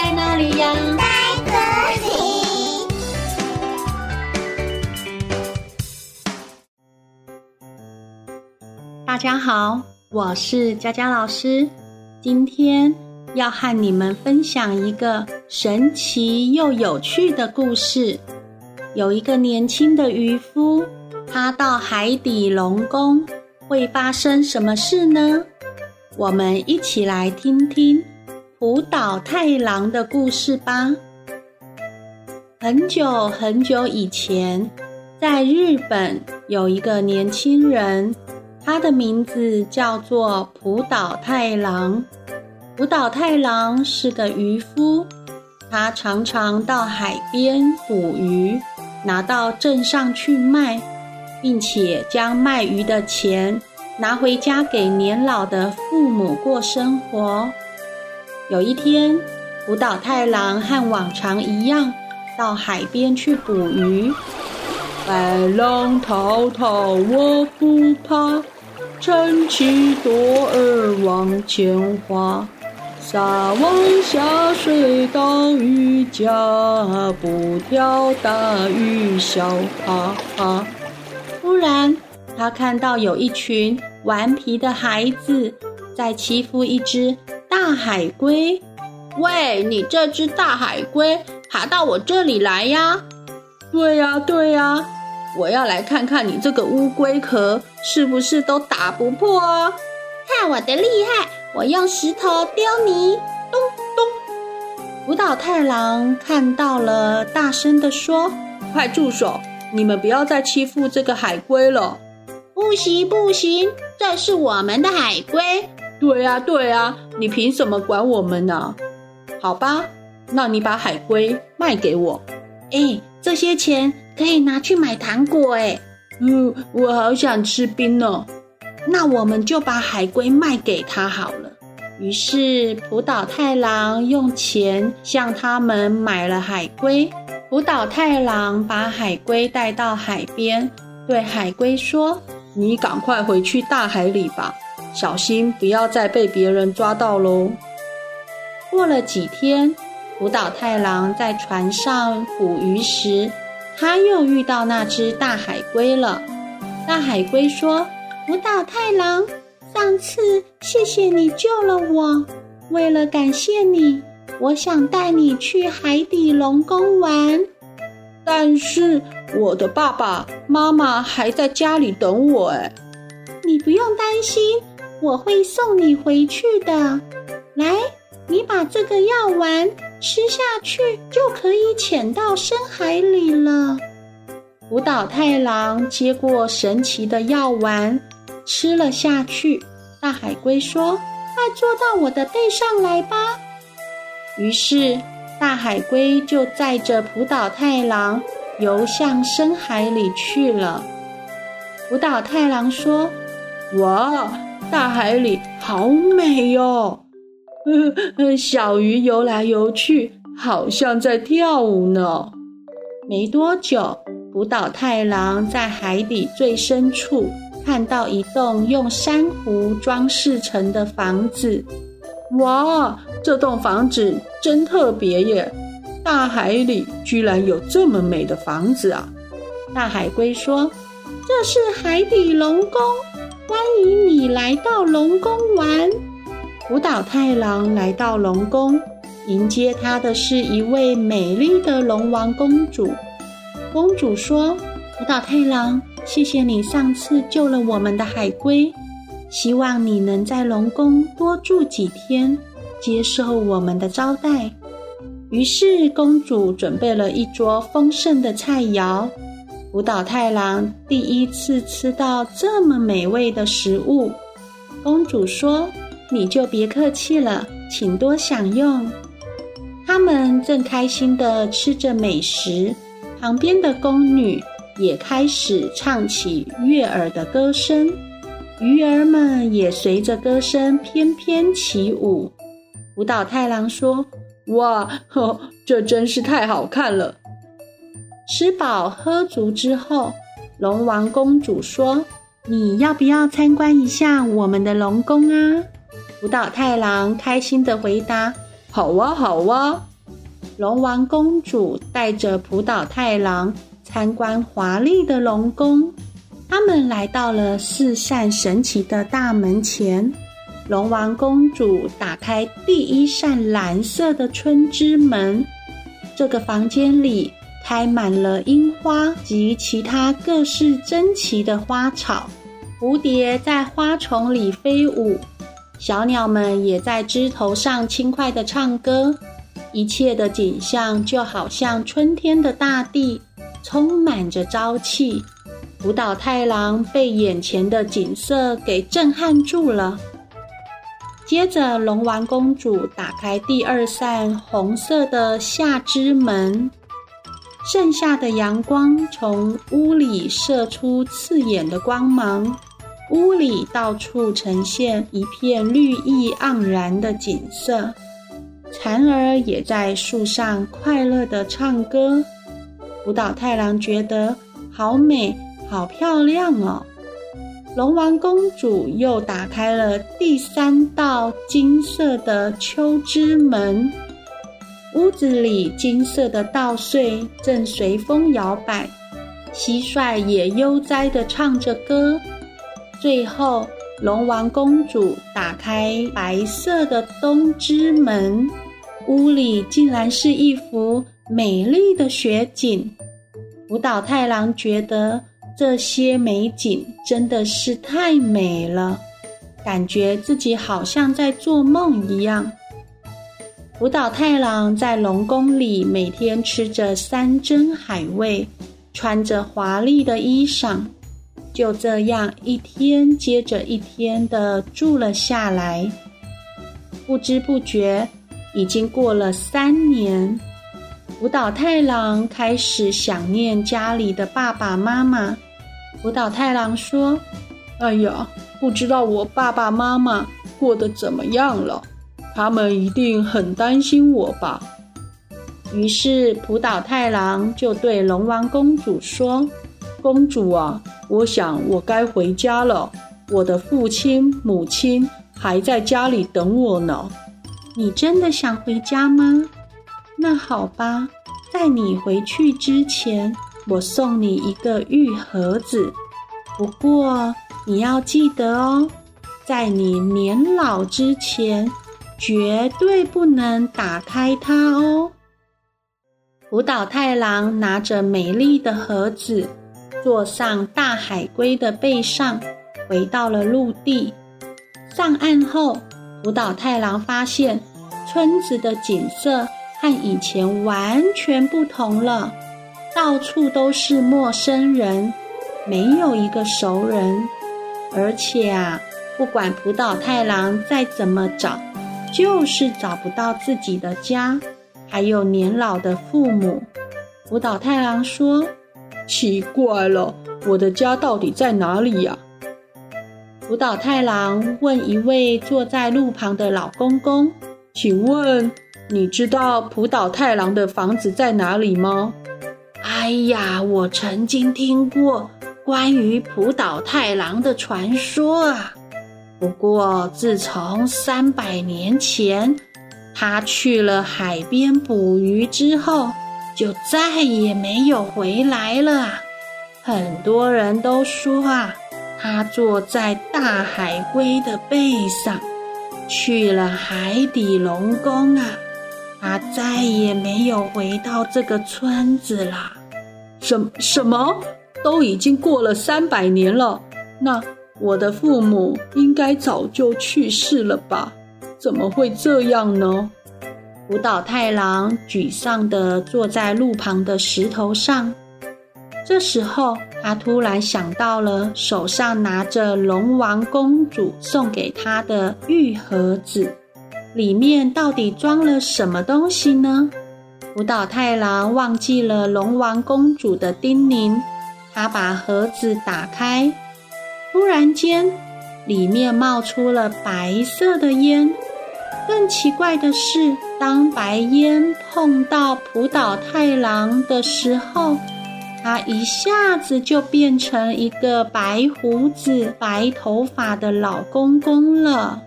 在哪里呀？在这里。大家好，我是佳佳老师，今天要和你们分享一个神奇又有趣的故事。有一个年轻的渔夫，他到海底龙宫，会发生什么事呢？我们一起来听听浦岛太郎的故事吧。很久很久以前，在日本有一个年轻人，他的名字叫做浦岛太郎。浦岛太郎是个渔夫，他常常到海边捕鱼，拿到镇上去卖。并且将卖鱼的钱拿回家给年老的父母过生活。有一天，浦岛太郎和往常一样到海边去捕鱼。白浪滔滔我不怕，撑起舵儿往前划，撒网下水到鱼家，不挑大鱼小哈哈。突然，他看到有一群顽皮的孩子在欺负一只大海龟。喂，你这只大海龟爬到我这里来呀？对呀，对呀，我要来看看你这个乌龟壳是不是都打不破啊？看我的厉害，我用石头丢你！咚咚！浦岛太郎看到了，大声地说：“快住手！”你们不要再欺负这个海龟了！不行不行，这是我们的海龟。对呀对呀，你凭什么管我们呢？好吧，那你把海龟卖给我。哎，这些钱可以拿去买糖果哎。嗯，我好想吃冰哦。那我们就把海龟卖给他好了。于是浦岛太郎用钱向他们买了海龟。浦岛太郎把海龟带到海边，对海龟说：“你赶快回去大海里吧，小心不要再被别人抓到喽。”过了几天，福岛太郎在船上捕鱼时，他又遇到那只大海龟了。大海龟说：“福岛太郎，上次谢谢你救了我，为了感谢你。”我想带你去海底龙宫玩，但是我的爸爸妈妈还在家里等我。哎，你不用担心，我会送你回去的。来，你把这个药丸吃下去，就可以潜到深海里了。浦岛太郎接过神奇的药丸，吃了下去。大海龟说：“快坐到我的背上来吧。”于是，大海龟就载着浦岛太郎游向深海里去了。浦岛太郎说：“哇，大海里好美哟！嗯，小鱼游来游去，好像在跳舞呢。”没多久，浦岛太郎在海底最深处看到一栋用珊瑚装饰成的房子。哇！这栋房子真特别耶！大海里居然有这么美的房子啊！大海龟说：“这是海底龙宫，欢迎你来到龙宫玩。”浦岛太郎来到龙宫，迎接他的是一位美丽的龙王公主。公主说：“浦岛太郎，谢谢你上次救了我们的海龟，希望你能在龙宫多住几天。”接受我们的招待，于是公主准备了一桌丰盛的菜肴。浦岛太郎第一次吃到这么美味的食物，公主说：“你就别客气了，请多享用。”他们正开心地吃着美食，旁边的宫女也开始唱起悦耳的歌声，鱼儿们也随着歌声翩翩起舞。浦岛太郎说：“哇，呵，这真是太好看了。”吃饱喝足之后，龙王公主说：“你要不要参观一下我们的龙宫啊？”浦岛太郎开心地回答：“好哇，好哇，龙王公主带着浦岛太郎参观华丽的龙宫。他们来到了四扇神奇的大门前。龙王公主打开第一扇蓝色的春之门，这个房间里开满了樱花及其他各式珍奇的花草，蝴蝶在花丛里飞舞，小鸟们也在枝头上轻快地唱歌。一切的景象就好像春天的大地，充满着朝气。福岛太郎被眼前的景色给震撼住了。接着，龙王公主打开第二扇红色的夏之门，盛夏的阳光从屋里射出刺眼的光芒，屋里到处呈现一片绿意盎然的景色。蝉儿也在树上快乐地唱歌。浦岛太郎觉得好美，好漂亮哦。龙王公主又打开了第三道金色的秋之门，屋子里金色的稻穗正随风摇摆，蟋蟀也悠哉地唱着歌。最后，龙王公主打开白色的冬之门，屋里竟然是一幅美丽的雪景。浦岛太郎觉得。这些美景真的是太美了，感觉自己好像在做梦一样。福岛太郎在龙宫里每天吃着山珍海味，穿着华丽的衣裳，就这样一天接着一天的住了下来。不知不觉，已经过了三年，浦岛太郎开始想念家里的爸爸妈妈。浦岛太郎说：“哎呀，不知道我爸爸妈妈过得怎么样了，他们一定很担心我吧。”于是浦岛太郎就对龙王公主说：“公主啊，我想我该回家了。我的父亲母亲还在家里等我呢。你真的想回家吗？那好吧，在你回去之前。”我送你一个玉盒子，不过你要记得哦，在你年老之前，绝对不能打开它哦。浦岛太郎拿着美丽的盒子，坐上大海龟的背上，回到了陆地。上岸后，浦岛太郎发现村子的景色和以前完全不同了。到处都是陌生人，没有一个熟人。而且啊，不管浦岛太郎再怎么找，就是找不到自己的家，还有年老的父母。浦岛太郎说：“奇怪了，我的家到底在哪里呀？”浦岛太郎问一位坐在路旁的老公公：“请问，你知道浦岛太郎的房子在哪里吗？”哎呀，我曾经听过关于浦岛太郎的传说啊。不过自从三百年前他去了海边捕鱼之后，就再也没有回来了。很多人都说啊，他坐在大海龟的背上，去了海底龙宫啊，他再也没有回到这个村子了。什什么？都已经过了三百年了，那我的父母应该早就去世了吧？怎么会这样呢？浦岛太郎沮丧地坐在路旁的石头上。这时候，他突然想到了手上拿着龙王公主送给他的玉盒子，里面到底装了什么东西呢？浦岛太郎忘记了龙王公主的叮咛，他把盒子打开，突然间，里面冒出了白色的烟。更奇怪的是，当白烟碰到浦岛太郎的时候，他一下子就变成一个白胡子、白头发的老公公了。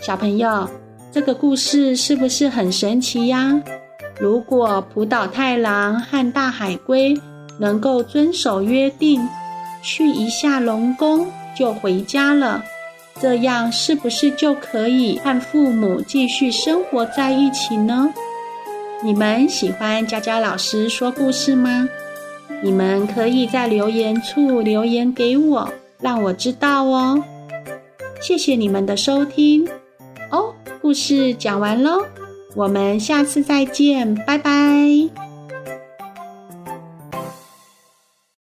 小朋友。这个故事是不是很神奇呀？如果浦岛太郎和大海龟能够遵守约定，去一下龙宫就回家了，这样是不是就可以和父母继续生活在一起呢？你们喜欢佳佳老师说故事吗？你们可以在留言处留言给我，让我知道哦。谢谢你们的收听哦，故事讲完喽，我们下次再见，拜拜。